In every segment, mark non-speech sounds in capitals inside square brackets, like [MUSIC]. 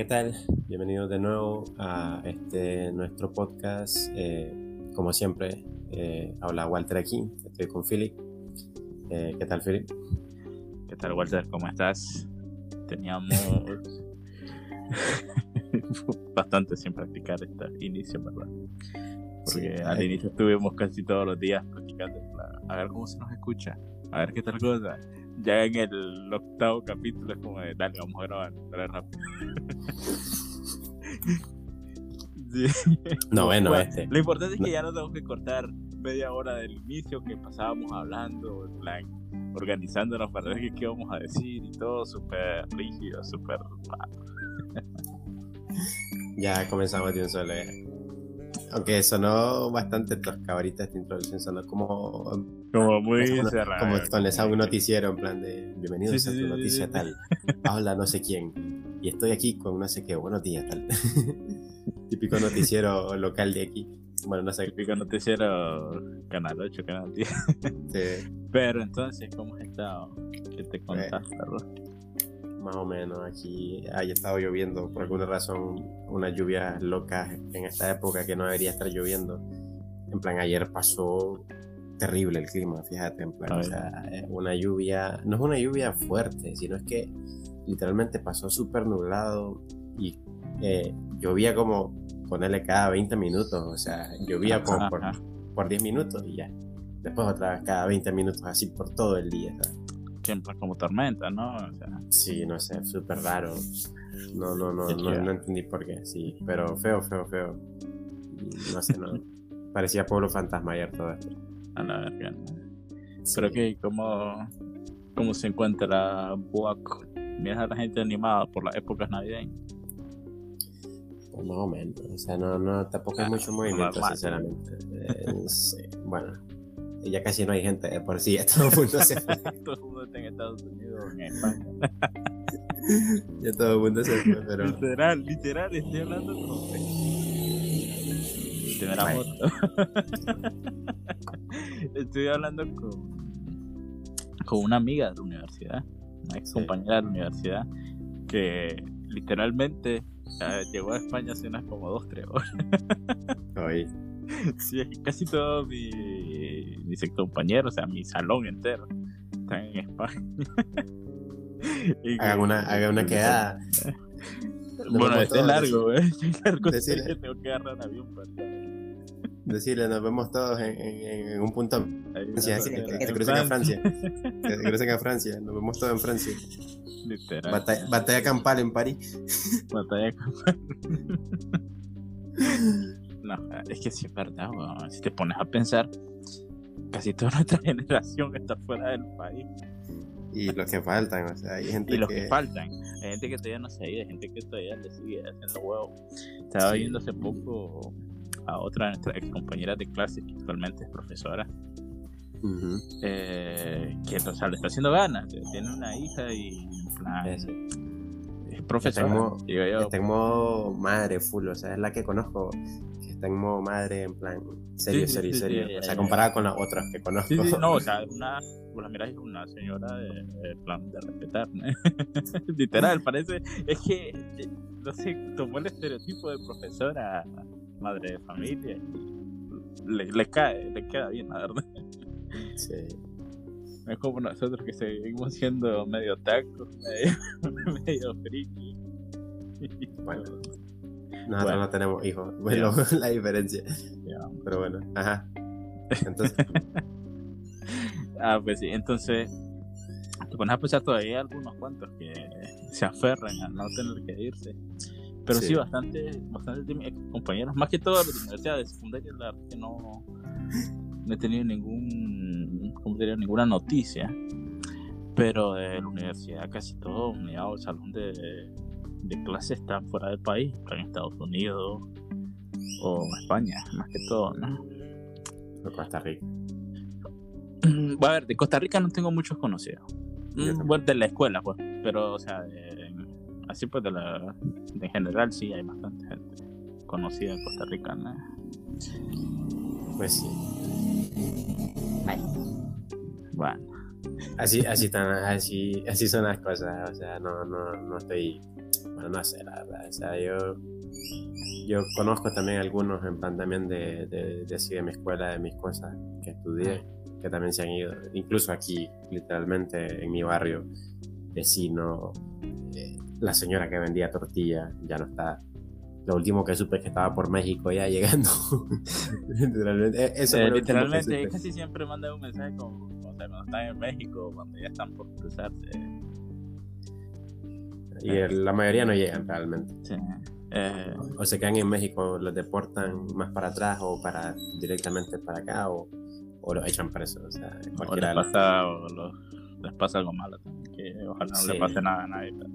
¿qué tal? Bienvenidos de nuevo a este nuestro podcast. Eh, como siempre, eh, habla Walter aquí, estoy con Philip. Eh, ¿Qué tal, Philip? ¿Qué tal, Walter? ¿Cómo estás? Teníamos [LAUGHS] [LAUGHS] bastante sin practicar este inicio, ¿verdad? Porque Sí, al ay. inicio estuvimos casi todos los días practicando, a ver cómo se nos escucha, a ver qué tal cosa. Ya en el octavo capítulo es como de, dale, vamos a grabar, dale rápido. [LAUGHS] Sí. No, bueno, este. Lo importante es que ya no tenemos que cortar media hora del inicio que pasábamos hablando, en plan, organizándonos para ver qué, qué íbamos a decir y todo súper rígido, súper... Ya comenzamos de un solo. Eh. Aunque sonó bastante tosca ahorita esta introducción, sonó como, Como muy como, cerrado. como cuando un noticiero en plan de bienvenidos Sí, a sí, tu sí, noticia sí. tal. Habla no sé quién. Y estoy aquí con no sé qué, buenos días tal. [LAUGHS] Típico noticiero local de aquí. Bueno, no sé. Típico noticiero Canal 8, Canal 10. este, [LAUGHS] Pero entonces, ¿cómo has estado? ¿Qué te Pues, contaste, verdad? Más o menos aquí haya estado lloviendo por alguna razón unas lluvias locas en esta época que no debería estar lloviendo. En plan ayer pasó terrible el clima fíjate en plan o sea eh, una lluvia no es una lluvia fuerte sino es que literalmente pasó súper nublado y eh, llovía como ponerle cada 20 minutos o sea llovía como por, por 10 minutos y ya. Después otra vez cada 20 minutos así por todo el día ¿sabes? Siempre como tormenta, ¿no? O sea, Sí, no sé, súper raro. No, no, no, no, no entendí por qué, sí. Pero feo, feo, feo. No sé, no. Parecía pueblo fantasma ayer todo esto. a la verga. Sí. Pero que, ¿cómo, ¿cómo se encuentra Buac? Miras a la gente animada por las épocas navideñas. Pues más o menos. O sea, no, no, tampoco hay Ah, mucho movimiento, normal. sinceramente. Eh, sí, bueno, ya casi no hay gente de por sí. Ya [LAUGHS] todo el mundo se fue. [LAUGHS] Todo el mundo está en Estados Unidos, en España. [LAUGHS] Ya todo el mundo se fue, pero. Literal, literal, estoy hablando con. Vale. moto. estoy hablando con. con una amiga de la universidad, una ex Sí. compañera de la universidad, que literalmente eh, llegó a España hace unas como dos, tres horas. Hoy. Sí, es que casi todos mis mis ex compañeros, o sea, mi salón entero, están en España. [LAUGHS] Y Hagan una, hagan una quedada. [LAUGHS] Bueno, este es largo, ¿eh? Es largo, Decirle. que tengo que agarrar un avión para Decirle, nos vemos todos en, en- en un punto. Francia, que, no, crucen a Francia. [LAUGHS] Que se crucen a Francia. Nos vemos todos en Francia. Literal. Batalla, batalla campal en París. Batalla campal. No, es que sí es verdad, weón. Si te pones a pensar, casi toda nuestra [LAUGHS] generación está fuera del país. Y los que faltan, o sea, hay gente Y los que... que faltan. Hay gente que todavía no se ha ido, hay gente que todavía le sigue haciendo huevo. Estaba Sí. viendo hace poco a otra de nuestras ex compañeras de clase que actualmente es profesora. Eh, que o sea, le está haciendo ganas. Tiene una hija y plan, es profesora. Está en modo- digo yo, Está en modo madre full, o sea, es la que conozco está en modo madre en plan serio, Sí, serio, sí, serio. sí, o sea, comparada con las otras que conozco. No, o [LAUGHS] sea, una, pues la miras es una señora de, de plan de respetar, ¿no? [LAUGHS] Literal, parece, es que, no sé, tomó el estereotipo de profesora, madre de familia, y le, le cae, le queda bien, la verdad. Sí. Es como nosotros que seguimos siendo medio tacos, medio, [LAUGHS] medio friki. Bueno. Nosotros Bueno. no tenemos hijos, [LAUGHS] bueno, la diferencia. Pero bueno, ajá. Entonces, [LAUGHS] Ah, pues sí, entonces te pones a pensar todavía hay algunos cuantos que se aferran a no tener que irse. Pero sí, Sí. bastante, bastante ex compañeros, más que todo de la universidad de secundaria, la verdad que no, no he tenido ningún, ¿cómo te diría? ninguna noticia. Pero de la universidad casi todo, digamos, el salón de, de clase está fuera del país, está en Estados Unidos o España, más que todo, ¿no? no Costa Rica. Mm, A ver, de Costa Rica no tengo muchos conocidos. Mm. Bueno, de la escuela, pues. Pero, o sea, de- así pues, de la. de en general, sí hay bastante gente conocida en Costa Rica, ¿no? Pues sí. Bueno, Así, así, tan, así, así son las cosas, o sea, no, no, no estoy Bueno, no sé, la verdad. O sea, yo, yo conozco también algunos en plan también de, de, de, de mi escuela, de mis cosas que estudié, que también se han ido. Incluso aquí, literalmente, en mi barrio, vecino, eh, la señora que vendía tortilla ya no está. Lo último que supe es que estaba por México ya llegando. [LAUGHS] literalmente, e, eso eh, literalmente casi siempre manda un mensaje como, o sea, cuando están en México, cuando ya están por cruzarse. Y el, la mayoría no llegan realmente. Sí. Eh, o se quedan en México, los deportan más para atrás o para directamente para acá o, o los echan presos. O sea, o les, pasa, o los, les pasa algo malo, que ojalá no le pase nada a nadie. Pero...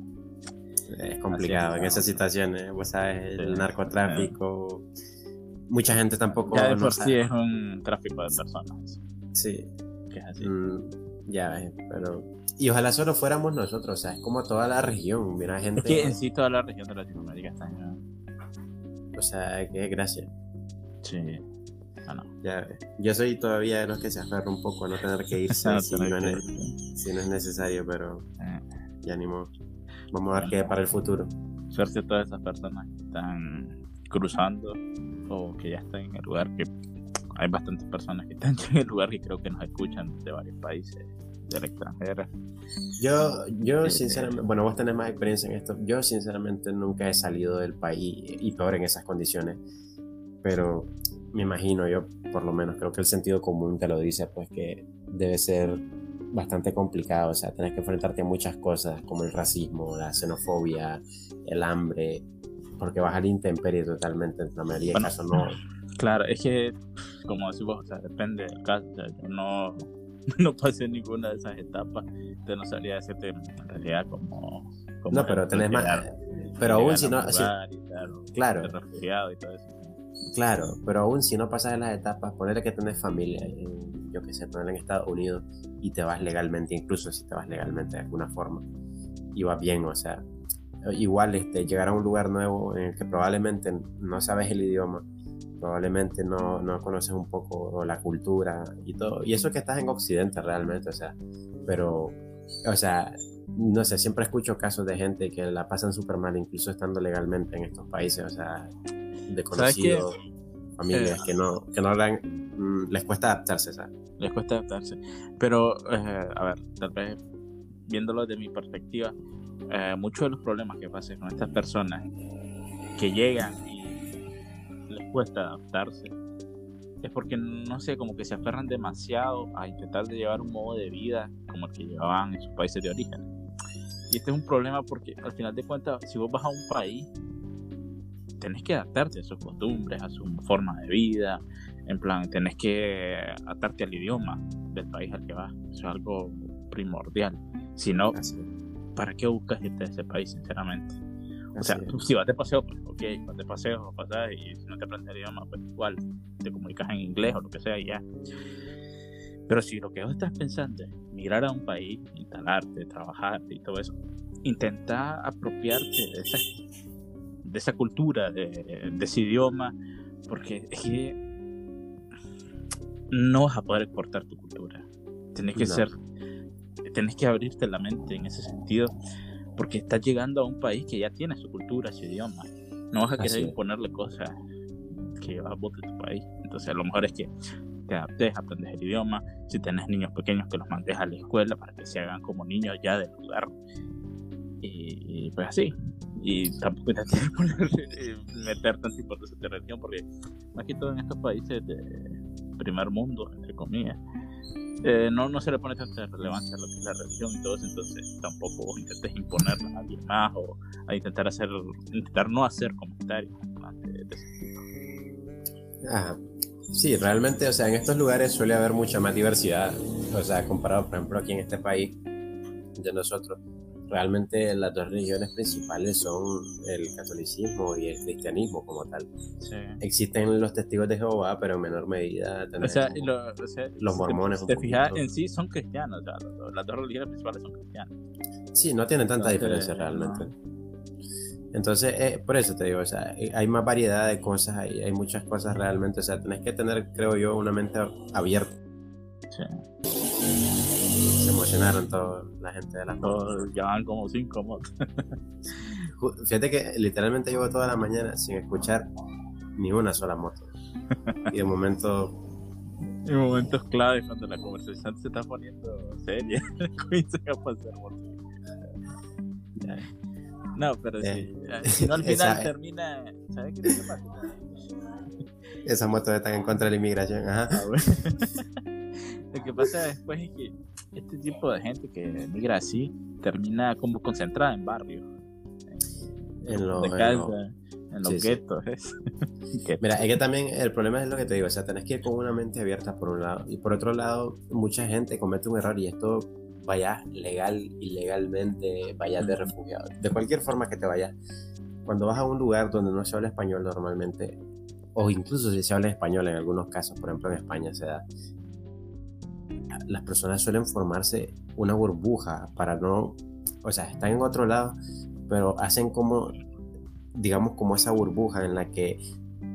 Es complicado en esas situaciones, vos sabes, el narcotráfico. Mucha gente tampoco. Ya de por sí es un tráfico de personas. Sí. Que es así. Mm, ya, pero. Y ojalá solo fuéramos nosotros, o sea, es como toda la región. Mira, gente. Es que en sí toda la región de Latinoamérica está O sea, que gracias. Sí. Ah, no. Ya, yo soy todavía de los que se aferra un poco a no tener que irse [LAUGHS] no, si, no es, si, no es, necesario, pero eh. ya ni modo. Vamos a ver qué para el futuro. Suerte a todas esas personas que están cruzando o que ya están en el lugar, que hay bastantes personas que están [LAUGHS] en el lugar que creo que nos escuchan de varios países del extranjero. Yo, yo sinceramente, bueno, vos tenés más experiencia en esto. Yo sinceramente nunca he salido del país y peor en esas condiciones. Pero me imagino, yo por lo menos creo que el sentido común te lo dice, pues que debe ser bastante complicado, o sea, tenés que enfrentarte a muchas cosas como el racismo, la xenofobia, el hambre, porque vas al intemperie totalmente, en la mayoría de casos no. Claro, es que, como decimos, o sea, depende del caso, yo no, [LAUGHS] no pasé ninguna de esas etapas, entonces no sabría decirte en realidad como... no, pero tenés más... Pero aún si no... claro. refugiado y todo eso. Claro, pero aún si no pasas de las etapas, ponerle que tenés familia, yo que sé, ponerle en Estados Unidos y te vas legalmente, incluso si te vas legalmente de alguna forma, y vas bien, o sea, igual este, llegar a un lugar nuevo en el que probablemente no sabes el idioma, probablemente no, no conoces un poco la cultura y todo, y eso que estás en Occidente realmente, o sea, pero, o sea, no sé, siempre escucho casos de gente que la pasan súper mal, incluso estando legalmente en estos países, o sea, de conocidos, familias que no, que no mm, les cuesta adaptarse, ¿sabes? Les cuesta adaptarse. Pero, eh, a ver, tal vez viéndolo desde mi perspectiva, eh, muchos de los problemas que pasan con estas personas que llegan les cuesta adaptarse es porque no sé, como que se aferran demasiado a intentar de llevar un modo de vida como el que llevaban en sus países de origen. Y este es un problema porque al final de cuentas, si vos vas a un país tenés que adaptarte a sus costumbres, a su forma de vida, en plan, tenés que adaptarte al idioma del país al que vas, eso es algo primordial. Si no, ¿para qué buscas irte a ese país, sinceramente? O sea, si vas de paseo, pues ok, vas de paseo, pasas y si no te aprendes el idioma, pues igual te comunicas en inglés o lo que sea y ya. Pero si lo que vos estás pensando es migrar a un país, instalarte, trabajar y todo eso, intenta apropiarte de esa de esa cultura, de, ese idioma, porque es que no vas a poder exportar tu cultura. Tenés que ser, tenés que abrirte la mente en ese sentido, porque estás llegando a un país que ya tiene su cultura, su idioma. No vas a querer imponerle cosas que vas a vos de tu país. Entonces, a lo mejor es que te adaptes, aprendes el idioma. Si tenés niños pequeños, que los mandes a la escuela para que se hagan como niños ya del lugar. Y, y pues así y tampoco te [LAUGHS] tienes que meter tanta importancia de religión porque más que todo en estos países de primer mundo entre comillas eh, no, no se le pone tanta relevancia a lo que es la religión y todo eso entonces tampoco intentes imponerla a alguien más o a intentar hacer intentar no hacer comentarios de, de ese tipo. Ah, sí realmente o sea en estos lugares suele haber mucha más diversidad o sea comparado por ejemplo aquí en este país de nosotros realmente las dos religiones principales son el catolicismo y el cristianismo como tal. Existen los testigos de Jehová, pero en menor medida o sea, los mormones. Si te, fijas, en sí son cristianos, las dos religiones principales son cristianas. Sí, no tienen tanta diferencia realmente. Entonces, eh, por eso te digo, o sea, eh, hay más variedad de cosas, hay, hay muchas cosas realmente, o sea, tenés que tener, creo yo, una mente abierta. Sí emocionaron toda la gente de la Ya van como cinco motos. [LAUGHS] fíjate que literalmente llevo toda la mañana sin escuchar ni una sola moto. Y de momento. [LAUGHS] En momentos claves, cuando la conversación se está poniendo seria, [LAUGHS] comienzan a pasar motos. No, pero sí. Eh, Si no, al final esa- termina. ¿Sabes qué que pasa? Esas motos están en contra de la inmigración. Ajá. Ah, bueno. Lo que pasa después es que este tipo de gente que migra así termina como concentrada en barrios, En lo- de en casa, lo- en los sí, guetos. [LAUGHS] Mira, es que también el problema es lo que te digo, o sea, tenés que ir con una mente abierta por un lado y por otro lado, mucha gente comete un error y esto vayas legal, ilegalmente, vayas de refugiado, de cualquier forma que te vayas, cuando vas a un lugar donde no se habla español normalmente, o incluso si se habla español en algunos casos, por ejemplo en España se da, las personas suelen formarse una burbuja para no, o sea, están en otro lado, pero hacen como, digamos, como esa burbuja en la que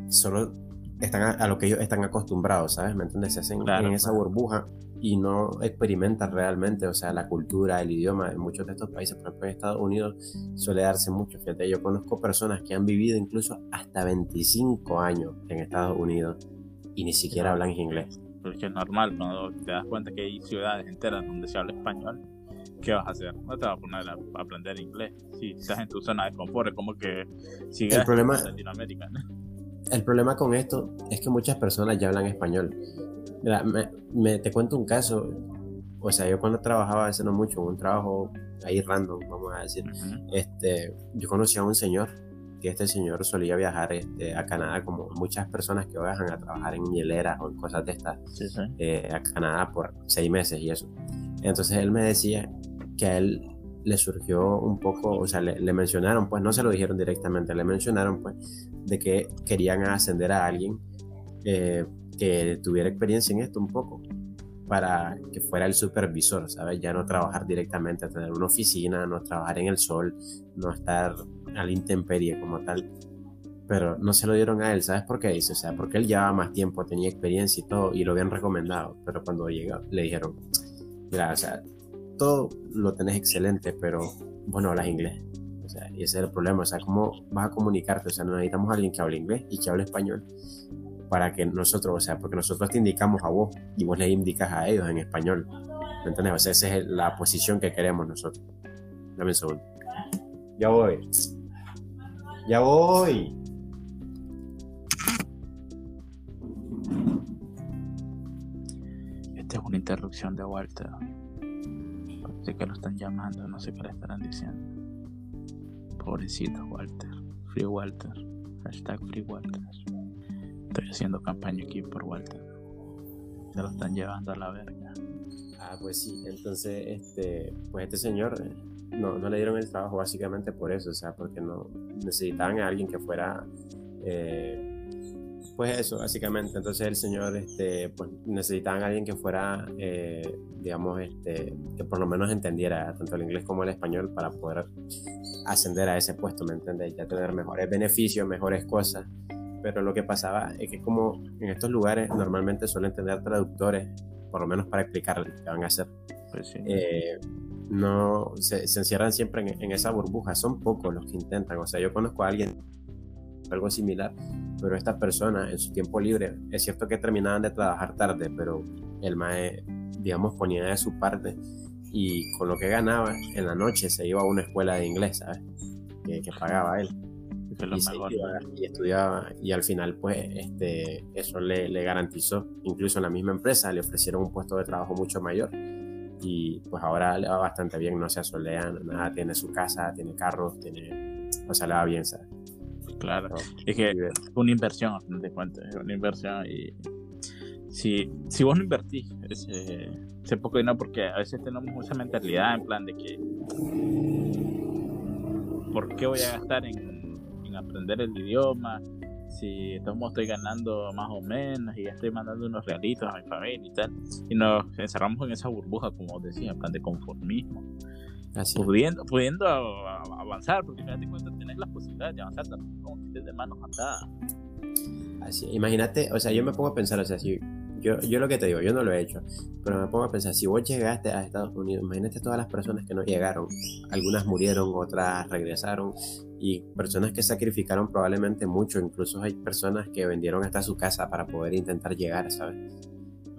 solo están a, a lo que ellos están acostumbrados, ¿sabes? ¿Me entiendes? Se hacen Claro, en esa burbuja y no experimentan realmente, o sea, la cultura, el idioma en muchos de estos países, por ejemplo en Estados Unidos suele darse mucho, fíjate, yo conozco personas que han vivido incluso hasta 25 años en Estados Unidos y ni siquiera hablan inglés. Porque es normal, cuando te das cuenta que hay ciudades enteras donde se habla español, ¿qué vas a hacer? No te vas a poner a aprender inglés. Si estás en tu zona de confort, es como que sigues El problema- en Latinoamérica. ¿no? El problema con esto es que muchas personas ya hablan español. Mira, me, me- te cuento un caso. O sea, yo cuando trabajaba hace no mucho, un trabajo ahí random, vamos a decir, Ujú. este, yo conocí a un señor, que este señor solía viajar este, a Canadá, como muchas personas que viajan a trabajar en hieleras o en cosas de estas, Sí, sí. eh, a Canadá por seis meses y eso. Entonces él me decía que a él le surgió un poco, o sea, le, le mencionaron, pues no se lo dijeron directamente, le mencionaron pues de que querían ascender a alguien eh, que tuviera experiencia en esto un poco para que fuera el supervisor, ¿sabes? Ya no trabajar directamente, tener una oficina, no trabajar en el sol, no estar a la intemperie como tal. Pero no se lo dieron a él, ¿sabes por qué? Dice, o sea, porque él llevaba más tiempo, tenía experiencia y todo, y lo habían recomendado. Pero cuando llegó, le dijeron, mira, o sea, todo lo tenés excelente, pero vos no hablas inglés. O sea, y ese es el problema. O sea, ¿cómo vas a comunicarte? O sea, necesitamos a alguien que hable inglés y que hable español para que nosotros, o sea, porque nosotros te indicamos a vos y vos le indicas a ellos en español. ¿Me entiendes? O sea, esa es la posición que queremos nosotros. Dame un segundo. Ya voy. Ya voy. Esta es una interrupción de Walter. Parece que lo están llamando, no sé qué le estarán diciendo. Pobrecito Walter. Free Walter. Hashtag Free Walter. Estoy haciendo campaña aquí por Walter. Se lo están llevando a la verga. Ah, pues sí. Entonces, este, pues este señor eh, no, no le dieron el trabajo básicamente por eso, o sea, porque no necesitaban a alguien que fuera, eh, pues eso, básicamente. Entonces el señor, este, pues necesitaban a alguien que fuera, eh, digamos, este, que por lo menos entendiera tanto el inglés como el español para poder ascender a ese puesto, ¿me entiendes? Ya tener mejores beneficios, mejores cosas. Pero lo que pasaba es que como en estos lugares normalmente suelen tener traductores, por lo menos para explicarles qué van a hacer Pues sí. eh, no se, se encierran siempre en, en esa burbuja. Son pocos los que intentan. O sea, yo conozco a alguien algo similar, pero esta persona en su tiempo libre, es cierto que terminaban de trabajar tarde, pero el mae, digamos, ponía de su parte y con lo que ganaba en la noche se iba a una escuela de inglés, ¿sabes? Que, que pagaba él y, se mejor. iba y estudiaba y al final pues este eso le, le garantizó incluso en la misma empresa le ofrecieron un puesto de trabajo mucho mayor y pues ahora le va bastante bien no se asolea nada tiene su casa tiene carros tiene o sea le va bien ¿sabes? Claro. No, Es que es una inversión, a fin de cuentas. Es una inversión y. Si, si vos no invertís ese, ese poco dinero, porque a veces tenemos esa mentalidad en plan de que. ¿Por qué voy a gastar en, en aprender el idioma? Si de todos modos estoy ganando más o menos y ya estoy mandando unos realitos a mi familia y tal. Y nos encerramos en esa burbuja, como os decía, en plan de conformismo. así Pudiendo, pudiendo avanzar, porque al final de cuentas tenés la posibilidad de avanzar también como de manos atadas. Así, imagínate, o sea, yo me pongo a pensar, o sea, si yo, yo lo que te digo, yo no lo he hecho, pero me pongo a pensar, si vos llegaste a Estados Unidos, imagínate todas las personas que no llegaron, algunas murieron, otras regresaron, y personas que sacrificaron probablemente mucho, incluso hay personas que vendieron hasta su casa para poder intentar llegar, ¿sabes?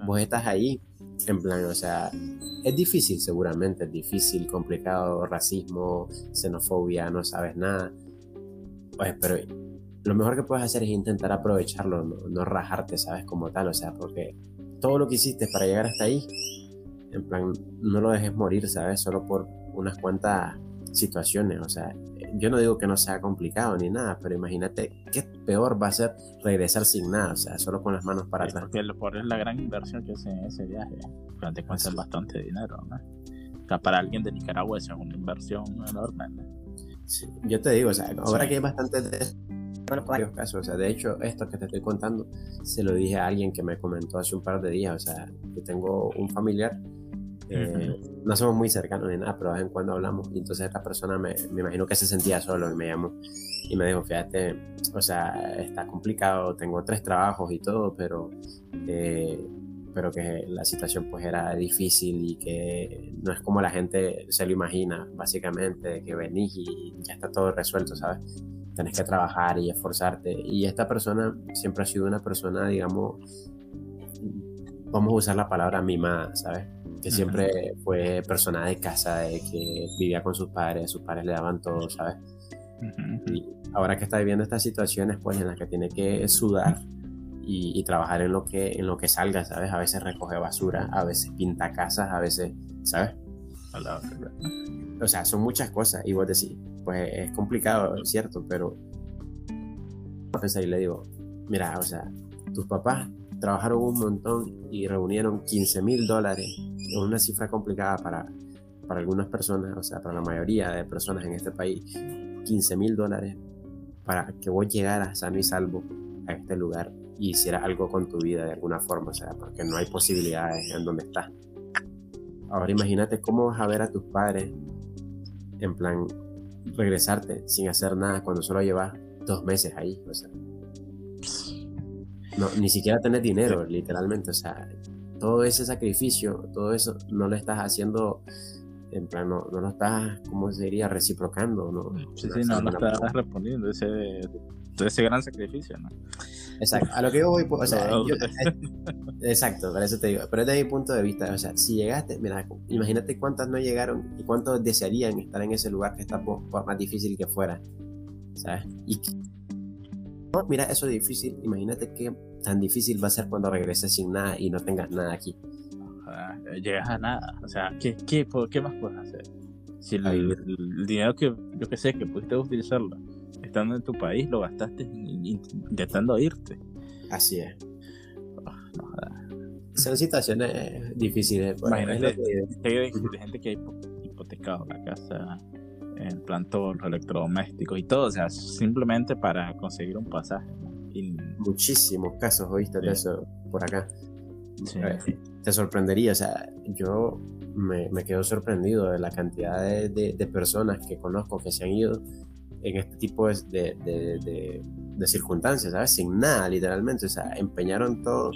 Vos estás ahí, en plan, o sea, es difícil seguramente, es difícil, complicado, racismo, xenofobia, no sabes nada, pues, pero lo mejor que puedes hacer es intentar aprovecharlo, no, rajarte, ¿sabes? Como tal, o sea, porque todo lo que hiciste para llegar hasta ahí, en plan, no lo dejes morir, ¿sabes? Solo por unas cuantas situaciones, o sea, yo no digo que no sea complicado ni nada, pero imagínate qué peor va a ser regresar sin nada, o sea, solo con las manos para atrás. Porque por es la gran inversión que hace en ese viaje, te cuesta bastante dinero, ¿no? O sea, para alguien de Nicaragua es una inversión enorme, Sí, yo te digo, o sea, ahora que hay bastante de varios casos. O sea, de hecho, esto que te estoy contando se lo dije a alguien que me comentó hace un par de días. O sea, que tengo un familiar. Eh, no somos muy cercanos ni nada, pero de vez en cuando hablamos. Y entonces esta persona me, me, imagino que se sentía solo y me llamó y me dijo, fíjate, o sea, está complicado, tengo tres trabajos y todo, pero, eh, pero que la situación pues era difícil y que no es como la gente se lo imagina, básicamente, que venís y ya está todo resuelto, ¿sabes? Tenés que trabajar y esforzarte. Y esta persona siempre ha sido una persona, digamos, vamos a usar la palabra mimada, ¿sabes? Que siempre fue persona de casa, de que vivía con sus padres, sus padres le daban todo, ¿sabes? Y ahora que está viviendo estas situaciones, pues en las que tiene que sudar y, trabajar en lo, que, en lo que salga, ¿sabes? A veces recoge basura, a veces pinta casas, a veces, ¿sabes? O sea, son muchas cosas. Y vos decís, pues es complicado, es cierto, pero y le digo, mira, o sea, tus papás trabajaron un montón y reunieron 15 mil dólares, es una cifra complicada para, para algunas personas, o sea, para la mayoría de personas en este país, 15 mil dólares para que vos llegaras sano y salvo a este lugar y hicieras algo con tu vida de alguna forma, o sea, porque no hay posibilidades en donde estás. Ahora imagínate cómo vas a ver a tus padres en plan regresarte sin hacer nada cuando solo llevas dos meses ahí. O sea, no, ni siquiera tener dinero, literalmente. O sea, todo ese sacrificio, todo eso, no lo estás haciendo, en plan, no, lo estás, ¿cómo se diría? Reciprocando, ¿no? Sí, sí, no, no estás respondiendo ese, ese gran sacrificio, ¿no? Exacto, a lo que yo voy, o sea, exacto, para eso te digo, pero desde mi punto de vista, o sea, si llegaste, mira, imagínate cuántas no llegaron y cuántos desearían estar en ese lugar que está por, más difícil que fuera, ¿sabes? Y mira, eso es difícil, imagínate qué tan difícil va a ser cuando regreses sin nada y no tengas nada aquí. llegas a nada, o sea, ¿qué, qué, qué más puedes hacer? Si el, el dinero que yo que sé que pudiste utilizarlo estando en tu país, lo gastaste intentando irte. Así es. Ah, Son situaciones difíciles. Imagínate, hay gente que ha hipotecado la casa, en plan todos los electrodomésticos y todo, o sea, simplemente para conseguir un pasaje. Muchísimos casos, oíste de eso por acá. Te sorprendería, o sea, yo me, me quedo sorprendido de la cantidad de, de, personas que conozco que se han ido en este tipo de, de, de, circunstancias, ¿sabes? Sin nada, literalmente. O sea, empeñaron todo,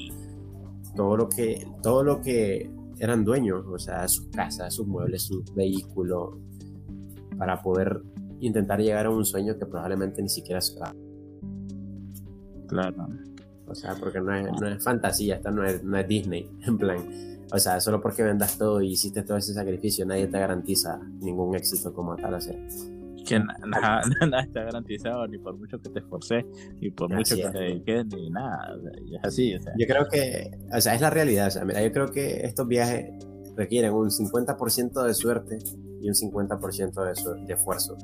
todo lo que, todo lo que eran dueños, o sea, sus casas, sus muebles, sus vehículos, para poder intentar llegar a un sueño que probablemente ni siquiera se Claro. O sea, porque no es, no es fantasía, esta no es, no es Disney, [LAUGHS] en plan. O sea, solo porque vendas todo y hiciste todo ese sacrificio, nadie te garantiza ningún éxito como tal. O sea, que [LAUGHS] nada, está garantizado, ni por mucho que te esforces, ni por mucho que te dediques, ni nada. es así. O sea. Yo creo que, o sea, es la realidad. O sea, mira, yo creo que estos viajes requieren un 50% de suerte y un 50% de, de esfuerzo.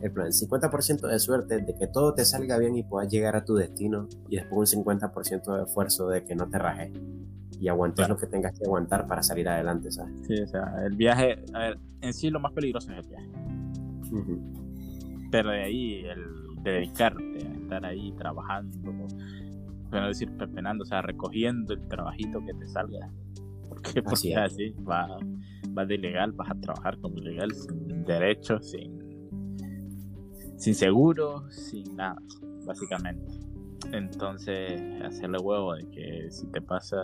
El plan, 50% de suerte de que todo te salga bien y puedas llegar a tu destino, y después un 50% de esfuerzo de que no te rajes y aguantes lo que tengas que aguantar para salir adelante, ¿sabes? Sí, o sea, el viaje, a ver, en sí lo más peligroso es el viaje pero de ahí el dedicarte a estar ahí trabajando, no decir pepenando, o sea, recogiendo el trabajito que te salga. Porque, porque así, va, va de ilegal, vas a trabajar como ilegal, sin derechos, sin, sin seguro, sin nada, básicamente. Entonces, hacerle huevo de que si te pasa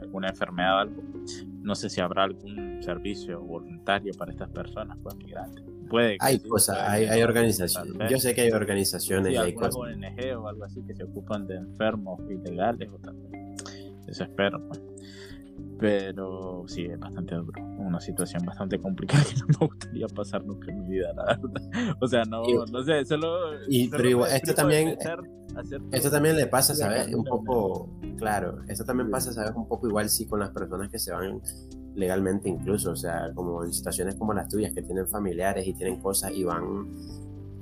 alguna enfermedad o algo, no sé si habrá algún servicio voluntario para estas personas, pues migrantes. Puede hay cosas, hay, hay organizaciones. Yo sé que hay organizaciones y hay cosas. ONG o algo así que se ocupan de enfermos ilegales o también. Eso espero, pues. Pero sí, es bastante duro. Una situación bastante complicada que [LAUGHS] no me gustaría pasar nunca en mi vida, la verdad. O sea, no, no sé, solo. Y, pero igual, esto también. esto también le pasa, ¿sabes? Un poco. Claro, esto también pasa, ¿sabes? Un poco igual sí con las personas que se van legalmente, incluso. O sea, como en situaciones como las tuyas, que tienen familiares y tienen cosas y van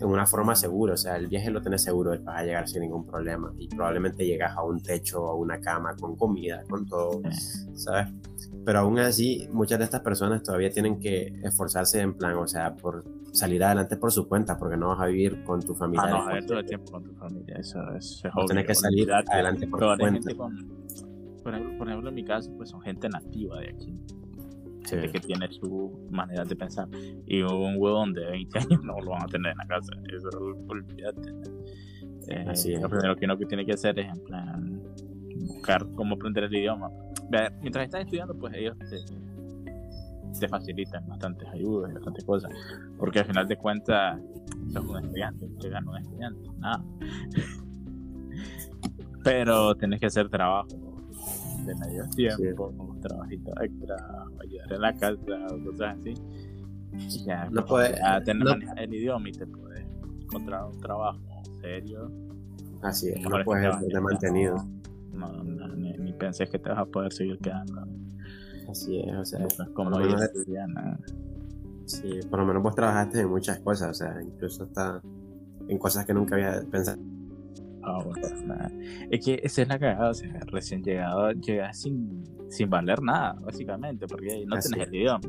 en una forma segura, o sea, el viaje lo tenés seguro, vas a llegar sin ningún problema y probablemente llegas a un techo, a una cama, con comida, con todo, ¿sabes? Pero aún así, muchas de estas personas todavía tienen que esforzarse en plan, o sea, por salir adelante por su cuenta, porque no vas a vivir con tu familia. Ah, no, todo el tiempo con tu familia, eso, es obvio. Tienes que salir adelante por tu cuenta. por, ejemplo, en mi caso, pues son gente nativa de aquí gente que tiene su manera de pensar. Y un huevón de 20 años [LAUGHS] no lo van a tener en la casa. Eso olvídate. Eh, Así es. Lo primero que uno que tiene que hacer es en plan buscar cómo aprender el idioma. Mientras estás estudiando, pues ellos te, te facilitan bastantes ayudas y bastantes cosas. Porque al final de cuentas, sos un estudiante, te gana un estudiante, nada. [LAUGHS] Pero tenés que hacer trabajo de medio tiempo, sí. trabajito extra, ayudar en la casa, cosas así. ya, no puede, tener el idioma y te puedes encontrar un trabajo serio. Así es, no puedes ser mantenido. No, no, ni, ni que te vas a poder seguir quedando. Así es, o sea, como por, lo sí, por lo menos vos trabajaste en muchas cosas, o sea, incluso hasta en cosas que nunca había pensado Es que esa es la cagada, o sea, recién llegado, llegas sin, sin valer nada, básicamente, porque no tienes el idioma.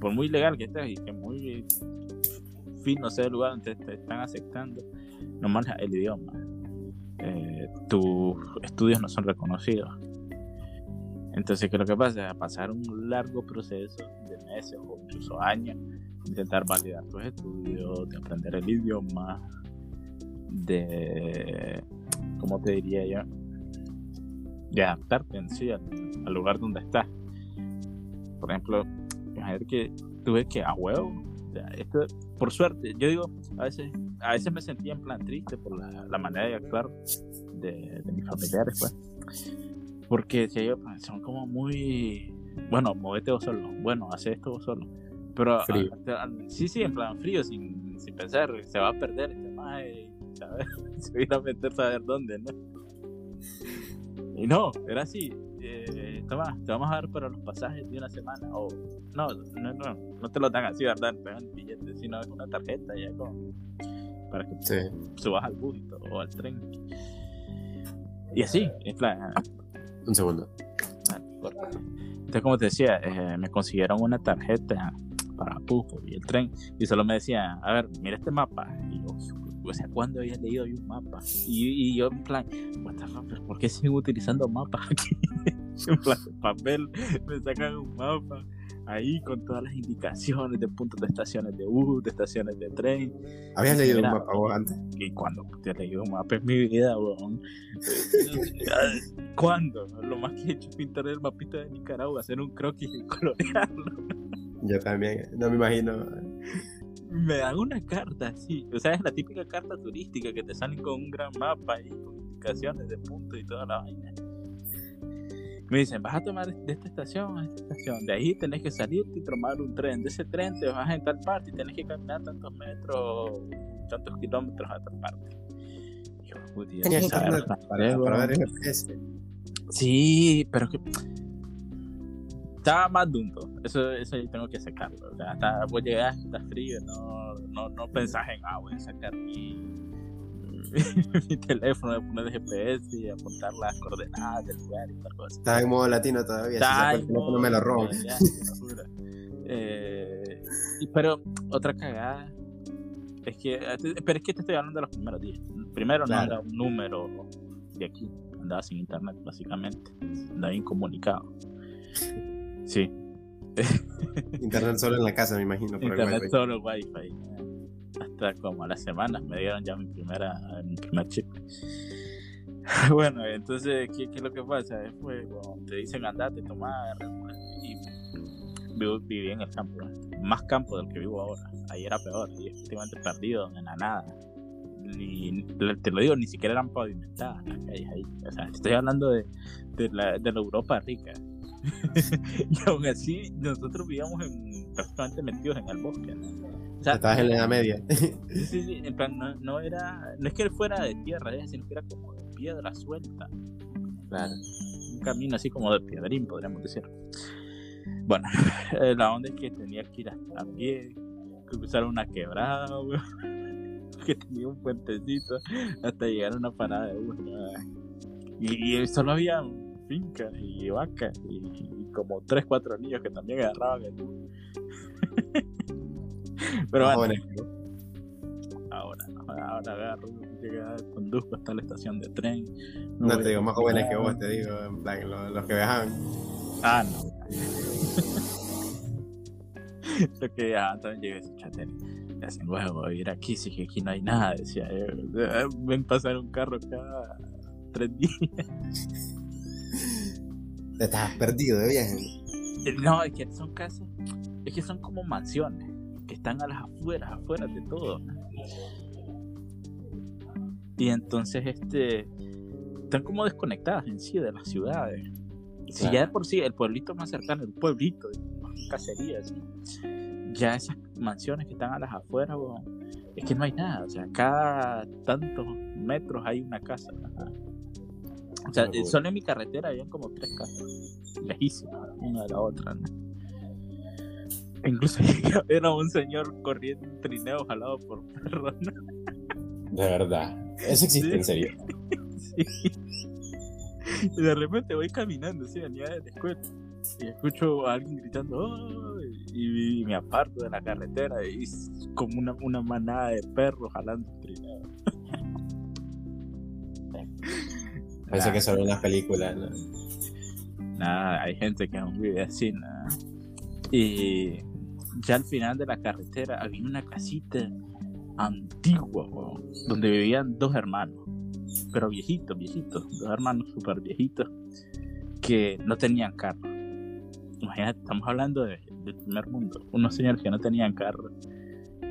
Por muy legal que estés y que muy fino sea el lugar donde te están aceptando, no manejas el idioma. Eh, tus estudios no son reconocidos. Entonces, ¿qué es lo que pasa? Pasar un largo proceso de meses o incluso años, intentar validar tus estudios, de aprender el idioma, de, ¿cómo te diría yo? De adaptarte en sí al, lugar donde estás. Por ejemplo, imagínate que tuve que a huevo, esto, por suerte, yo digo, a veces, a veces me sentía en plan triste por la, manera de actuar de, mis familiares, pues. Porque si ellos pues, son como muy, bueno, movete vos solo, bueno, hace esto vos solo. Pero sí, sí, en plan frío, sin, sin pensar, se va a perder este mae ¿sabes? [LAUGHS] Se iba a meter a saber dónde, ¿no? Y no, era así. Eh, toma, te vamos a dar para los pasajes de una semana. O no, no, no, no te lo dan así, ¿verdad? Te dan billetes, sino una tarjeta ya con, para que subas al bus o al tren. Y así, en plan. Un segundo. Entonces, como te decía, eh, me consiguieron una tarjeta para Pujo y el tren. Y solo me decían, a ver, mira este mapa. Y yo, o sea, ¿cuándo había leído yo un mapa? Y, y yo en plan, ¿por qué siguen utilizando mapas aquí? [LAUGHS] en plan, papel, me sacan un mapa ahí con todas las indicaciones de puntos de estaciones de bus, de estaciones de tren. ¿Habías leído un mapa vos antes? ¿Y cuando te he leído un mapa en mi vida, weón? [LAUGHS] ¿Cuándo? Lo más que he hecho es pintar el mapita de Nicaragua, hacer un croquis y [LAUGHS] colorearlo. Yo también, no me imagino me dan una carta, sí. O sea, es la típica carta turística que te salen con un gran mapa y con indicaciones de puntos y toda la vaina. Me dicen, vas a tomar de esta estación a esta estación. De ahí tenés que salirte y tomar un tren. De ese tren te vas a tal parte y tenés que caminar tantos metros, tantos kilómetros a tal parte. Yo, para, para ver el Sí, pero que estaba más dunto. Eso, eso yo tengo que sacarlo. O sea, hasta vos llegás, está frío, no, no, no pensás en, ah, voy a sacar mi, [LAUGHS] mi teléfono, de poner el GPS y apuntar las coordenadas del lugar y tal cosa. Está en modo latino todavía. Está si no me lo robo. [LAUGHS] eh, pero otra cagada es que, pero es que te estoy hablando de los primeros días. Primero no era un número de aquí, andaba sin internet básicamente, andaba incomunicado. Sí. [LAUGHS] Internet solo en la casa, me imagino. Internet solo wifi. Hasta como a las semanas me dieron ya mi primera mi primer chip. [LAUGHS] Bueno, entonces, ¿qué, qué es lo que pasa? Después, cuando te dicen andate, tomar, y vivo- viví en el campo, más campo del que vivo ahora. Ahí era peor, y efectivamente perdido en la nada. Ni, te lo digo, ni siquiera eran pavimentadas las calles ahí. O sea, estoy hablando de, de, la, de la Europa rica. [LAUGHS] y aún así, nosotros vivíamos en, prácticamente metidos en el bosque. ¿no? O sea, Estabas en la Edad Media. [LAUGHS] Sí, sí, en plan, no, no era, no es que fuera de tierra, ¿eh? sino que era como de piedra suelta, claro. un camino así como de piedrín, podríamos decir. Bueno, [LAUGHS] eh, la onda es que tenía que ir a, a pie, que cruzar una quebrada, weón, que tenía un puentecito hasta llegar a una parada de bus. Y, y solo había fincas y vacas y, como tres, cuatro niños que también agarraban el. [LAUGHS] Pero Más bueno, ahora, ahora agarro, llega, conduzco hasta la estación de tren. No te digo más jóvenes que vos, te digo, en plan, lo- los, que viajaban. Ah, no. [LAUGHS] Lo que ya también llegué a ese chatero. Le hacen huevo ir aquí, si que aquí no hay nada. Decía yo. "Eh, Ven pasar un carro cada tres días. [LAUGHS] Te estabas perdido de viaje. No, es que son casas, es que son como mansiones que están a las afueras, afuera de todo. Y entonces, este, están como desconectadas en sí de las ciudades. Si Claro. ya de por sí el pueblito más cercano, el pueblito, cacerías, ya esas mansiones que están a las afueras, es que no hay nada. O sea, cada tantos metros hay una casa. O sea, locura. solo en mi carretera habían como tres casas, lejísimas, una de la otra. ¿no? Incluso [LAUGHS] era un señor corriendo un trineo jalado por perros. ¿no? De verdad. Eso existe, Sí. en serio. Sí. Y de repente voy caminando, así, venía de la escuela. Y escucho a alguien gritando, "Oh", y, y me aparto de la carretera y es como una, una manada de perros jalando un trineo. Parece que solo en las películas. ¿no? Nada, hay gente que aún vive así, nada. Y ya al final de la carretera había una casita antigua, donde vivían dos hermanos, pero viejitos, viejitos, dos hermanos súper viejitos que no tenían carro. Imagínate, estamos hablando de- del primer mundo, unos señores que no tenían carro,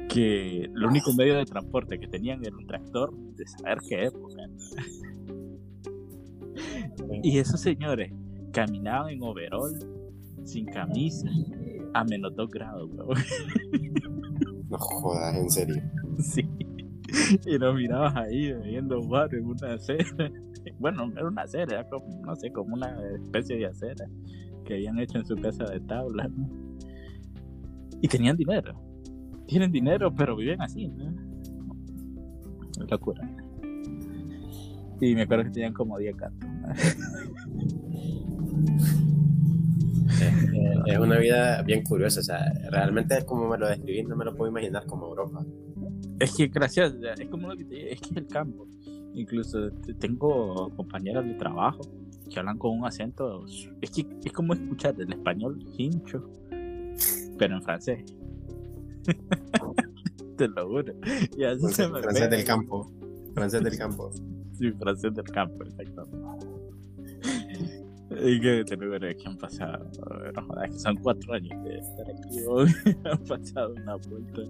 que el único medio de transporte que tenían era un tractor de saber qué época. Y esos señores caminaban en overall, sin camisa, a menos 2 grados, weón. [LAUGHS] No jodas, en serio. Sí. Y nos mirabas ahí bebiendo bar en una acera. Bueno, no era una acera, era como, no sé, como una especie de acera que habían hecho en su casa de tabla. ¿no? Y tenían dinero. Tienen dinero, pero viven así, ¿no? Locura. Y me acuerdo que tenían como 10 gatos. es una vida bien curiosa. O sea, realmente es como me lo describís, no me lo puedo imaginar como Europa. Es que gracias, es como lo que te es que es el campo. Incluso te- tengo compañeras de trabajo que hablan con un acento, es que es como escuchar el español hincho, pero en francés. [LAUGHS] te lo juro. Y así se Francés, me francés del campo. Francés del campo. Sí, francés del campo, exactamente. Y que te lo juro, que han pasado, no jodas, que son cuatro años de estar aquí, weón. [LAUGHS] han pasado una vuelta.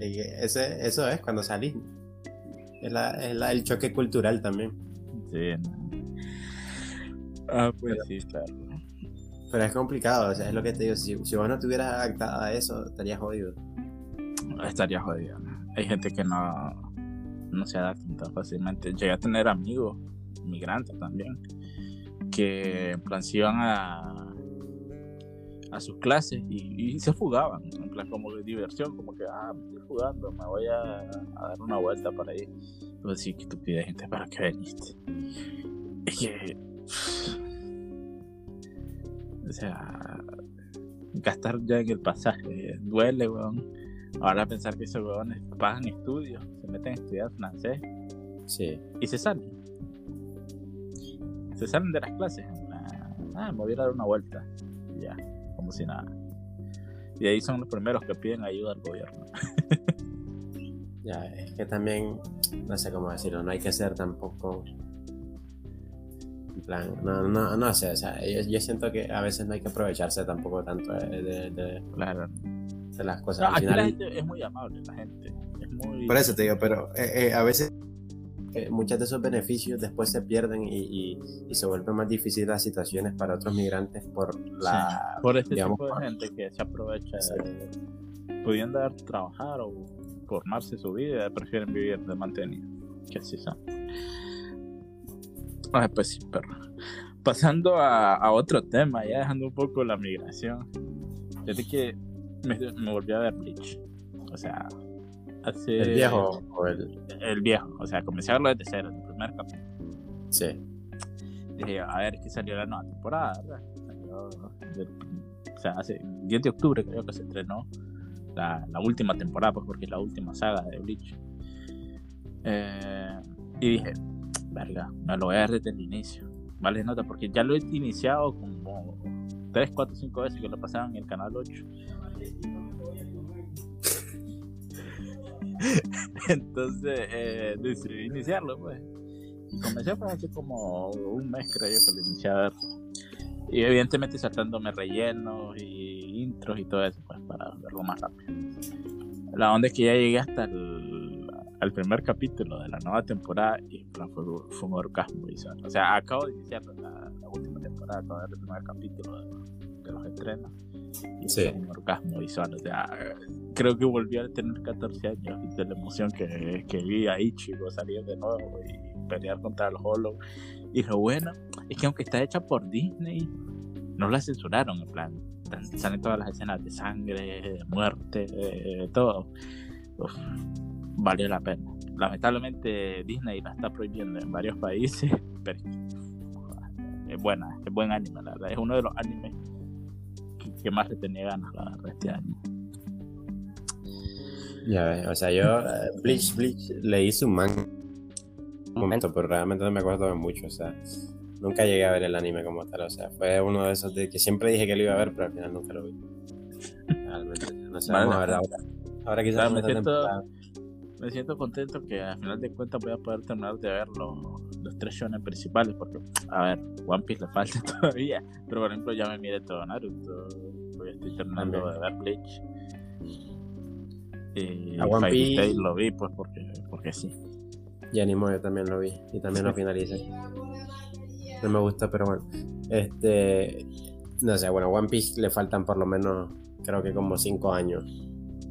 Y ese, eso es cuando salís. Es, la, es la- el choque cultural también. Sí. Ah, pues sí, claro. Pero es complicado, o sea, es lo que te digo. Si, si vos no te hubieras adaptado a eso, estarías jodido. Estaría jodido. Hay gente que no, no se adapta tan fácilmente. Llegué a tener amigos migrantes también que en plan se iban a, a sus clases y, se fugaban, en plan como de diversión, como que, ah, me estoy jugando, me voy a, dar una vuelta para ahí. Pues sí, qué estupidez, gente, ¿para qué veniste? Es que. O sea, gastar ya en el pasaje duele, weón. Ahora pensar que esos weones pagan estudios, se meten a estudiar francés Sí. y se salen. Se salen de las clases. Ah, me voy a dar una vuelta. Y ya, como si nada. Y ahí son los primeros que piden ayuda al gobierno. [LAUGHS] Ya, es que también, no sé cómo decirlo, no hay que ser tampoco. En plan, no, no, no sé, o sea, yo, yo siento que a veces no hay que aprovecharse tampoco tanto de, de, de- Claro. De las cosas. No, Al aquí la final- gente es muy amable, la gente. Es muy... Por eso te digo, pero eh, eh, a veces eh, muchos de esos beneficios después se pierden y, y- y se vuelven más difíciles las situaciones para otros migrantes por la... por este digamos, tipo de gente que se aprovecha de, pudiendo dar- trabajar o formarse su vida, prefieren vivir de mantenido. Que así son. Ah, pues sí, perro. Pasando a, a otro tema, ya dejando un poco la migración. Fíjate que me, me volví a ver Bleach. O sea, hace. El viejo o el... El viejo. O sea, comencé a verlo desde cero, el primer capítulo. Sí. Dije, a ver, que salió la nueva temporada, ¿verdad? Salió del- o sea, hace 10 de octubre creo que se estrenó la, la última temporada, pues porque es la última saga de Bleach. Eh, y dije, verga, me lo voy a ver desde el inicio. Vale, nota, porque ya lo he iniciado como 3, 4, 5 veces que lo pasaban en el canal 8. [LAUGHS] Entonces eh, decidí iniciarlo, pues. Y comencé pues, hace como un mes, creo yo, que lo inicié a ver. Y evidentemente saltándome rellenos y intros y todo eso, pues para verlo más rápido. La onda es que ya llegué hasta el primer capítulo de la nueva temporada y fue, fue un orgasmo. O sea, acabo de iniciar la, la última temporada, acabo de ver el primer capítulo de, de los estrenos. Y Sí. un orgasmo visual. O sea, creo que volví a tener 14 años de la emoción que, que vi a Ichigo salir de nuevo y pelear contra el Hollow. Y lo bueno es que aunque está hecha por Disney, no la censuraron, en plan, salen todas las escenas de sangre, de muerte, de todo. Uf, valió la pena. Lamentablemente Disney la está prohibiendo en varios países, [LAUGHS] pero es buena, es buen anime, la verdad. Es uno de los animes que, que más le tenía ganas, la verdad, este año. Ya ves, o sea, yo eh, Bleach, Bleach leí su manga un momento, pero realmente no me acuerdo de mucho, o sea, nunca llegué a ver el anime como tal, o sea, fue uno de esos de que siempre dije que lo iba a ver, pero al final nunca lo vi. Realmente, no sé, Vale vamos a ver ahora. Ahora quizás Claro, me en esta siento- Me siento contento que al final de cuentas voy a poder terminar de ver los, los tres shonen principales, porque, a ver, One Piece le falta [LAUGHS] todavía, pero por ejemplo ya me miré todo Naruto, estoy terminando de ver Bleach. Y A One Piece- Tail lo vi pues porque, porque sí. Y Animo yo también lo vi y también lo finalicé. No me gusta, pero bueno. Este, no sé, bueno, One Piece le faltan por lo menos, creo que como 5 años,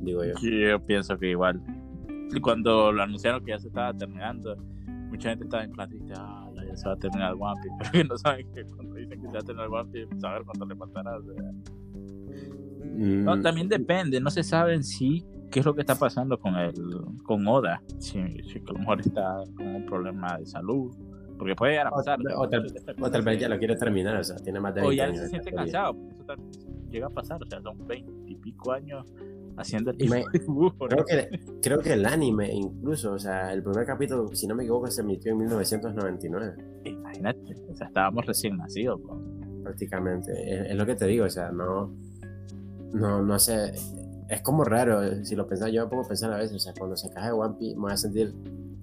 digo yo. Yo pienso que igual. Y cuando lo anunciaron que ya se estaba terminando, mucha gente estaba en plan, dice, ah, ya se va a terminar One Piece, [LAUGHS] pero que no saben que cuando dicen que se va a terminar One Piece, saber cuánto le faltará. o sea. Mm, No, también depende, no se sabe en sí qué es lo que está pasando con el con Oda, si, si a lo mejor está con un problema de salud, porque puede llegar a o, pasar. o tal, o tal vez ya lo quiere terminar, o sea, tiene más de o 20 ya años. se siente cansado, porque eso también llega a pasar, o sea, son 20 y pico años haciendo el dibujo. Creo que, creo que el anime, incluso, o sea, el primer capítulo, si no me equivoco, se emitió en 1999, Imagínate, o sea, estábamos recién nacidos. po. prácticamente. Es, es lo que te digo, o sea, no, no, no sé. Es como raro, si lo pensás, yo me pongo a pensar a veces, o sea, cuando se cae One Piece me voy a sentir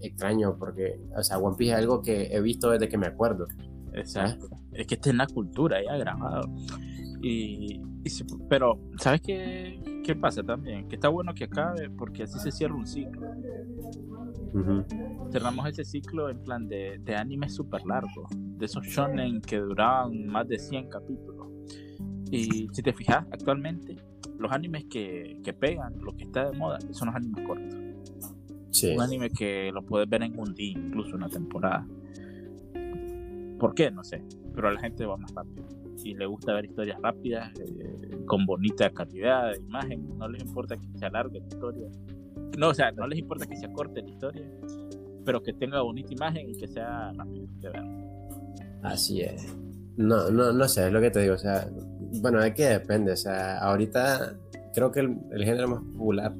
extraño porque, o sea, One Piece es algo que he visto desde que me acuerdo. Exacto. Es que está en la cultura ya grabado. Y, pero, ¿sabes qué, qué pasa también? Que está bueno que acabe porque así se cierra un ciclo. Cerramos ese ciclo en plan de, de animes súper largos, de esos shonen que duraban más de 100 capítulos. Y si te fijas, actualmente los animes que, que pegan, lo que está de moda, son los animes cortos. Sí. Un anime que lo puedes ver en un día, incluso una temporada. ¿Por qué? No sé. Pero la gente va más rápido. Y le gusta ver historias rápidas, eh, con bonita calidad de imagen. No les importa que se alargue la historia. No, o sea, no les importa que se acorte la historia, pero que tenga bonita imagen y que sea rápido de ver. Así es. No, no, no sé, es lo que te digo, o sea, bueno, es que depende, o sea, ahorita creo que el, el género más popular,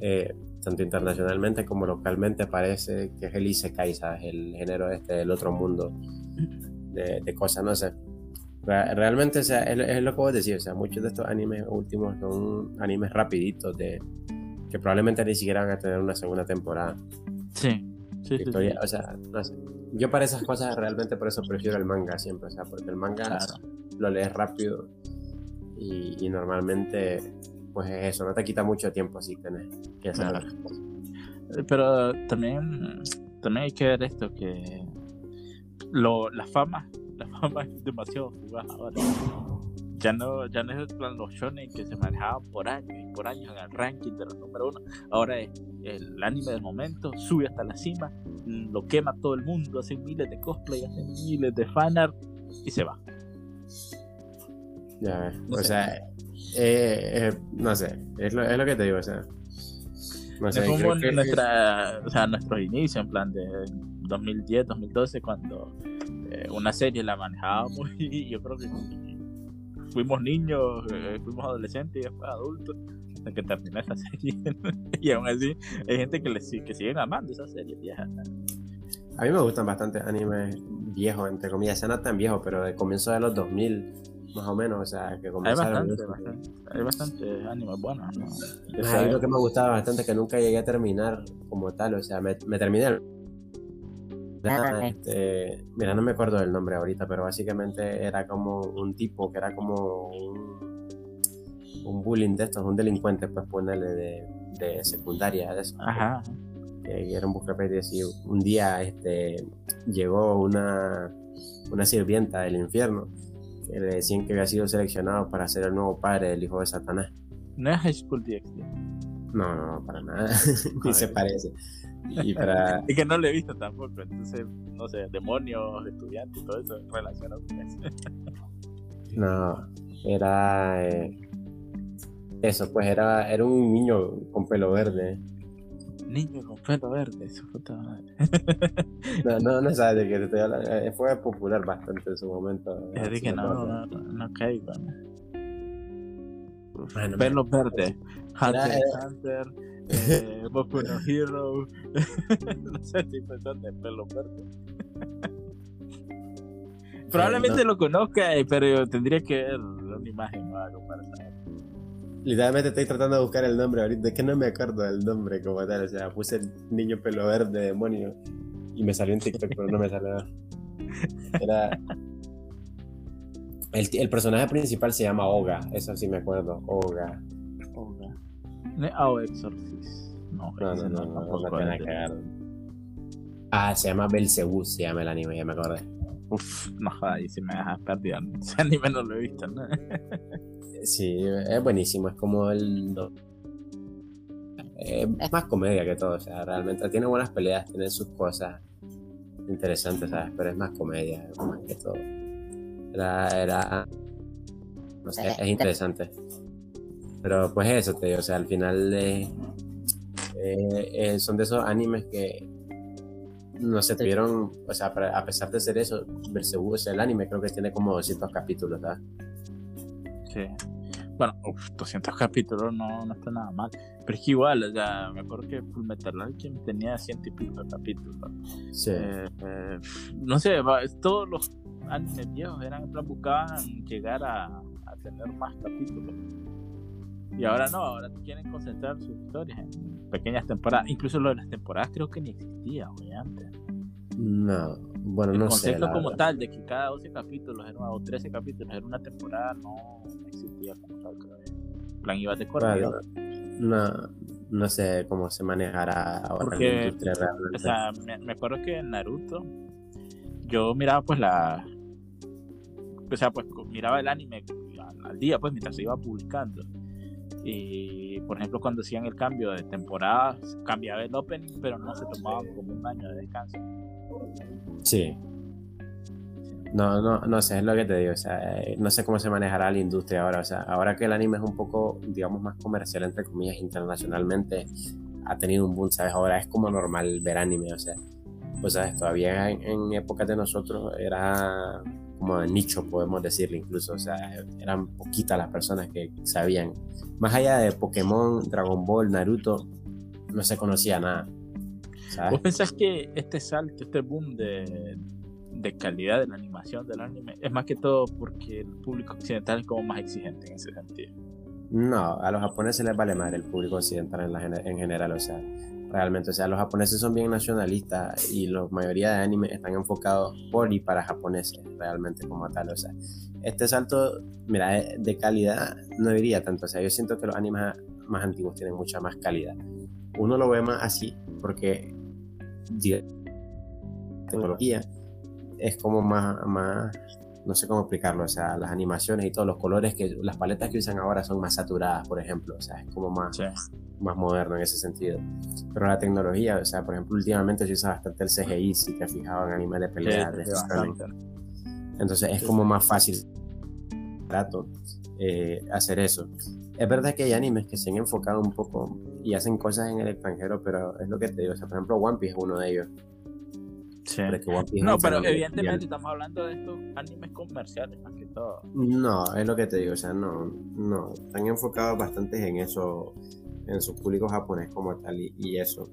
eh, tanto internacionalmente como localmente, parece que es el Isekai. El género este del otro mundo de, de cosas, no sé. Re- Realmente, o sea, es, es lo que vos decís, o sea, muchos de estos animes últimos son animes rapiditos de que probablemente ni siquiera van a tener una segunda temporada. Sí, sí, sí, sí. O sea, no sé. Yo para esas cosas realmente por eso prefiero el manga siempre, o sea, porque el manga Claro. lo lees rápido y, y normalmente pues es eso, no te quita mucho tiempo así tenés que hacer Claro. otras cosas. Pero también, también hay que ver esto que lo, la fama, la fama es demasiado fugaz ahora. Ya no, ya no es el plan los shonen que se manejaban por años y por años en el ranking de los número uno. Ahora es el anime del momento, sube hasta la cima, lo quema todo el mundo, hacen miles de cosplay, hacen miles de fanart y se va. Ya ves. No o sé. sea, eh, eh, no sé, es lo, es lo que te digo, o sea. No sé, es como creo que- nuestra, o sea, nuestros inicios, en plan de 2010, 2012, cuando eh, una serie la manejábamos [LAUGHS] y yo creo que fuimos niños, eh, fuimos adolescentes y después adultos hasta que terminó esa [LAUGHS] serie. y aún así hay gente que, le, que siguen amando esa serie vieja. A mí me gustan bastante animes viejos, entre comillas, ya no tan viejos, pero de comienzo de los 2000, más o menos, o sea, que Hay comenzaron. bastante, bastante, hay bastante animes buenos, ¿no? De esa Ay, lo época. que me gustaba bastante que nunca llegué a terminar como tal, o sea, me, me terminé. Era, este, mira, no me acuerdo del nombre ahorita, pero básicamente era como un tipo que era como un, un bullying de estos, un delincuente, pues ponerle de, de secundaria, de eso. Ajá. que era un buscapedia así. Un día este, llegó una, una sirvienta del infierno que le decían que había sido seleccionado para ser el nuevo padre del hijo de Satanás. No es High School DxD. No, no, para nada. [LAUGHS] Ni se parece. Y para. [LAUGHS] Y que no lo he visto tampoco, entonces, no sé, demonios, estudiantes y todo eso relacionado con eso. [LAUGHS] No, era. eh, eso, pues era, era un niño con pelo verde. Niño con pelo verde, su puta madre. No, no, no [LAUGHS] sabes de qué te estoy hablando. Eh, Fue popular bastante en su momento. Es de que no, no, no, no Pelos verdes. Hunter x Hunter, eh, Boku no Hero. no sé, estoy pensando en pelos [LAUGHS] verdes. Probablemente no. lo conozca, eh, pero tendría que ver una imagen o algo para saber. Literalmente estoy tratando de buscar el nombre ahorita, es que no me acuerdo del nombre como tal, o sea, puse el niño pelo verde demonio y me salió en TikTok, pero no me salió. [LAUGHS] Era... El, el personaje principal se llama Oga, eso sí me acuerdo. Oga. Ah, o Exorcist. No, No, no, no, no, no. Ah, se llama Belzebú, se llama el anime, ya me acordé. Uf, no jodas, y si me dejas perdido. [LAUGHS] Ese anime no lo he visto, ¿no? [LAUGHS] Sí, es buenísimo, es como el... eh, Es más comedia que todo, o sea, realmente tiene buenas peleas, tiene sus cosas interesantes, ¿sabes? Pero es más comedia, más que todo. Era, era, no sé, es interesante. Pero pues eso, te digo, o sea, al final eh, eh, eh, son de esos animes que no se tuvieron, o sea, para- a pesar de ser eso, Belzebú, o sea, el anime creo que tiene como 200 capítulos, ¿sabes? Sí. Bueno, uf, 200 capítulos no, no está nada mal. Pero es que igual, o sea, me acuerdo que Fullmetal Alchemist tenía ciento y pico capítulos. Sí. Eh, eh, no sé, va- todos los animes viejos eran, en plan, buscaban llegar a, a tener más capítulos. Y ahora no, ahora quieren concentrar sus historias en pequeñas temporadas. Incluso lo de las temporadas creo que ni existía, güey, antes. No, bueno, El no sé. concepto la como verdad. tal de que cada 12 capítulos era, o 13 capítulos era una temporada no, existía como tal, creo. En plan, ibas de corrido. Bueno, no, no sé cómo se manejará ahora Porque, la industria realmente. O sea, me, me acuerdo que en Naruto yo miraba pues la... O sea, pues miraba el anime al, al día, pues mientras se iba publicando. Y, por ejemplo, cuando hacían el cambio de temporada, cambiaba el opening, pero no se tomaban como un año de descanso. Sí. No, no, no sé, es lo que te digo. O sea, eh, no sé cómo se manejará la industria ahora. O sea, ahora que el anime es un poco, digamos, más comercial, entre comillas, internacionalmente, ha tenido un boom, ¿sabes? Ahora es como normal ver anime. O sea, pues, ¿sabes? Todavía en, en de nosotros era como nicho, podemos decirle incluso. O sea, eran poquitas las personas que sabían. Más allá de Pokémon, Dragon Ball, Naruto, no se conocía nada. ¿Sabes? ¿Vos pensás que este salto, este boom de, de calidad de la animación del anime es más que todo porque el público occidental es como más exigente en ese sentido? No, a los japoneses les vale más el público occidental en, la, en general, o sea, realmente, o sea, los japoneses son bien nacionalistas y la mayoría de animes están enfocados por y para japoneses, realmente como tal, o sea, este salto, mira, de calidad no diría tanto, o sea, yo siento que los animes más antiguos tienen mucha más calidad. Uno lo ve más así porque tecnología es como más, más no sé cómo explicarlo, o sea, las animaciones y todos los colores que las paletas que usan ahora son más saturadas, por ejemplo, o sea, es como más, más moderno en ese sentido. Pero la tecnología, o sea, por ejemplo, últimamente se usa bastante el CGI, si te has fijado en animales de pelea, entonces es como más fácil eh, hacer eso. Es verdad que hay animes que se han enfocado un poco y hacen cosas en el extranjero, pero es lo que te digo, o sea, por ejemplo, One Piece es uno de ellos no, pero evidentemente estamos hablando de estos animes comerciales más que todo. No, es lo que te digo, o sea, no, no, están enfocados bastante en eso, en su público japonés como tal y, eso.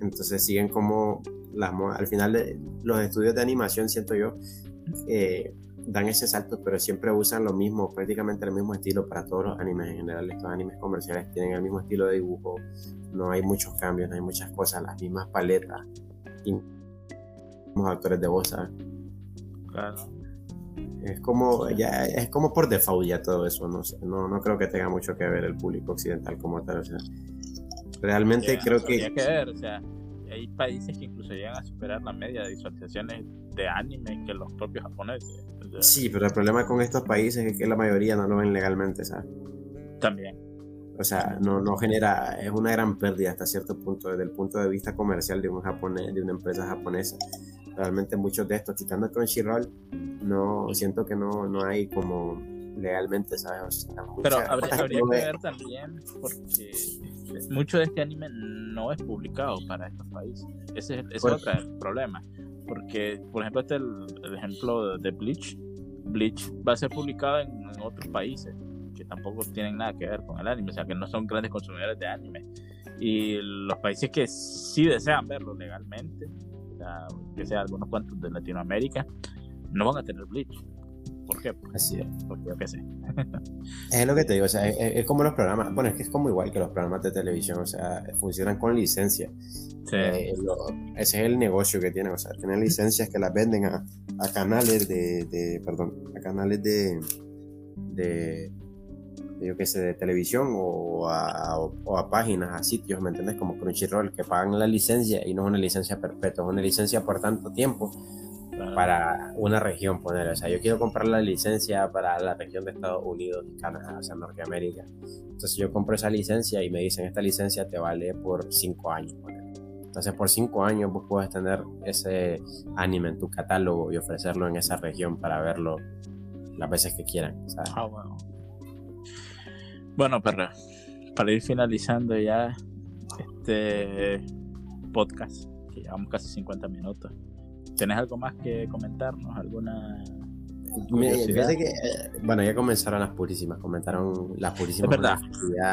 Entonces siguen como las al final de los estudios de animación, siento yo, eh, dan ese salto, pero siempre usan lo mismo, prácticamente el mismo estilo para todos los animes en general. Estos animes comerciales tienen el mismo estilo de dibujo, no hay muchos cambios, no hay muchas cosas, las mismas paletas actores de voz, Claro. Es como, ya, es como por default ya todo eso, no sé, no, no creo que tenga mucho que ver el público occidental como tal, o sea, realmente creo que... que ver, o sea, hay países que incluso llegan a superar la media de visualizaciones de anime que los propios japoneses. sí, pero el problema con estos países es que la mayoría no lo ven legalmente, ¿sabes? También. O sea, no, no genera, es una gran pérdida hasta cierto punto, desde el punto de vista comercial de un japonés, de una empresa japonesa realmente muchos de estos, quitando Crunchyroll, no siento que no, no hay como legalmente, ¿sabes? Pero habría, [LAUGHS] que ver también, porque mucho de este anime no es publicado para estos países. Ese, es pues otro problema. Porque, por ejemplo, este es el, ejemplo de Bleach. Bleach va a ser publicado en, en, otros países que tampoco tienen nada que ver con el anime, o sea, que no son grandes consumidores de anime. Y los países que sí desean verlo legalmente, que sea algunos cuantos de Latinoamérica, no van a tener Bleach. ¿Por qué? Así es. Porque yo qué sé. es lo que te digo, o sea, es, como los programas, bueno, es que es como igual que los programas de televisión, o sea, funcionan con licencia. Eh, ese es el negocio que tienen, o sea, tienen licencias que las venden a, a canales de, de, perdón, a canales de, de, yo qué sé, de televisión o a, o a, páginas, a sitios, ¿me entiendes? Como Crunchyroll, que pagan la licencia y no es una licencia perpetua, es una licencia por tanto tiempo para una región, poner. O sea, yo quiero comprar la licencia para la región de Estados Unidos y Canadá, o sea, Norteamérica. Entonces yo compro esa licencia y me dicen, esta licencia te vale por cinco años, poner. Entonces por cinco años vos puedes tener ese anime en tu catálogo y ofrecerlo en esa región para verlo las veces que quieran. Ah, bueno, perro, para ir finalizando ya este podcast, que llevamos casi 50 minutos, ¿tenés algo más que comentarnos? ¿Alguna Fíjate que, eh, bueno, ya comenzaron las purísimas, comentaron las purísimas. Es verdad,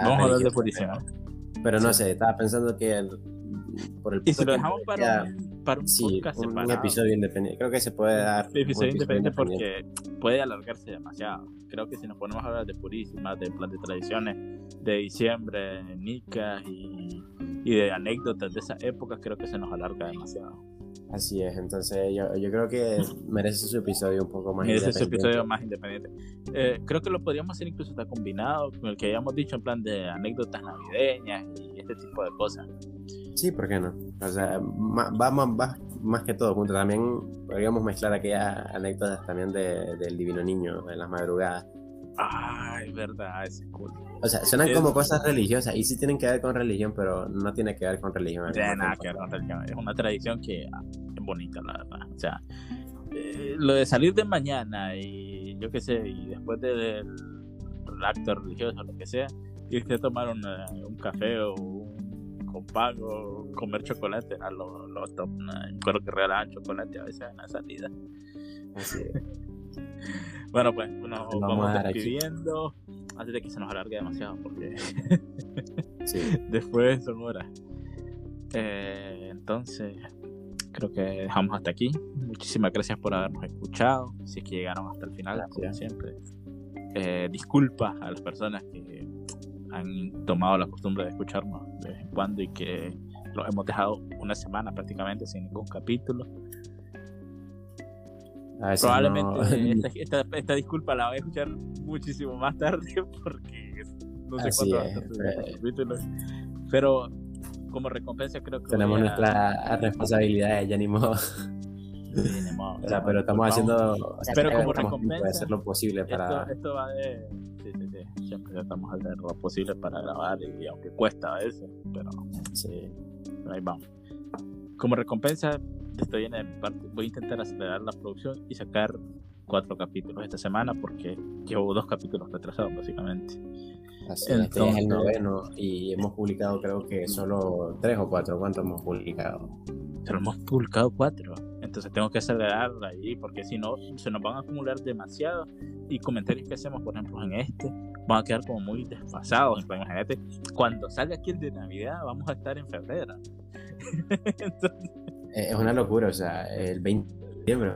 vamos a hablar de purísimas. Pero no sé, estaba pensando que el, por el y si lo dejamos para, para un sí, podcast un, episodio independiente. Creo que se puede dar. Un episodio, independiente, porque puede alargarse demasiado. Creo que si nos ponemos a hablar de purísimas, de plan de tradiciones, de diciembre, de nicas y, y de anécdotas de esa época, creo que se nos alarga demasiado. Así es, entonces yo, yo, creo que merece su episodio un poco más merece su episodio más independiente. Eh, creo que lo podríamos hacer incluso está combinado con el que hayamos dicho en plan de anécdotas navideñas y este tipo de cosas. Sí, ¿por qué no? O sea, va, va, más que todo junto. También podríamos mezclar aquellas anécdotas también de, del Divino Niño en las madrugadas. Ay, verdad, es cool. O sea, suenan como cosas religiosas y sí tienen que ver con religión, pero no tiene que ver con religión. No tiene nada que ver con religión. Es una tradición que ah, es bonita, la verdad. O sea, eh, lo de salir de mañana y yo qué sé, y después del acto religioso o lo que sea, irte a tomar un café o un con pago, comer chocolate, a lo, lo top. ¿no? Recuerdo que regalaban chocolate a veces en la salida. Así [LAUGHS] bueno, pues nos vamos, despidiendo antes de que se nos alargue demasiado, porque [LAUGHS] [LAUGHS] después son horas. Eh, entonces, creo que dejamos hasta aquí. Muchísimas gracias por habernos escuchado. Si es que llegaron hasta el final, como siempre. Eh, disculpas a las personas que han tomado la costumbre de escucharnos de vez en cuando y que lo hemos dejado una semana prácticamente sin ningún capítulo. Probablemente [LAUGHS] esta, esta, disculpa la voy a escuchar muchísimo más tarde [LAUGHS] porque no sé cuánto eh. capítulos. Pero como recompensa creo que tenemos nuestra responsabilidad ya ni modo. o sea, pero estamos haciendo pero como recompensa hacer lo posible para esto, esto va de sí, sí, sí. siempre tratamos de hacer lo posible para grabar y, aunque cuesta a veces pero sí ahí vamos como recompensa estoy en parte, voy a intentar acelerar la producción y sacar cuatro capítulos esta semana porque llevo dos capítulos retrasados básicamente Así este es el noveno y hemos publicado creo que solo tres o cuatro. ¿Cuántos hemos publicado? Pero hemos publicado cuatro. Entonces tengo que acelerar ahí porque si no se nos van a acumular demasiado y comentarios que hacemos, por ejemplo, en este, van a quedar como muy desfasados. Imagínate, cuando salga aquí el de Navidad, vamos a estar en febrero. [LAUGHS] Es una locura, o sea, el 20 de diciembre.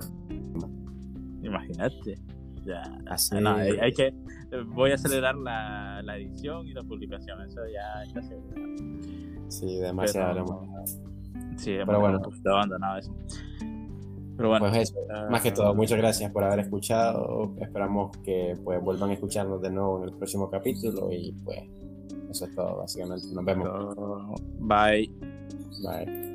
Imagínate. Ya, Así... hay, que voy a acelerar la, la, edición y la publicación, eso ya está seguro. Sí, demasiado. sí, pero bueno, un poquito abandonado eso. Pero bueno, pues eso, más que todo, muchas gracias por haber escuchado. Esperamos que pues vuelvan a escucharnos de nuevo en el próximo capítulo y pues eso es todo básicamente. Nos vemos. Bye. Bye.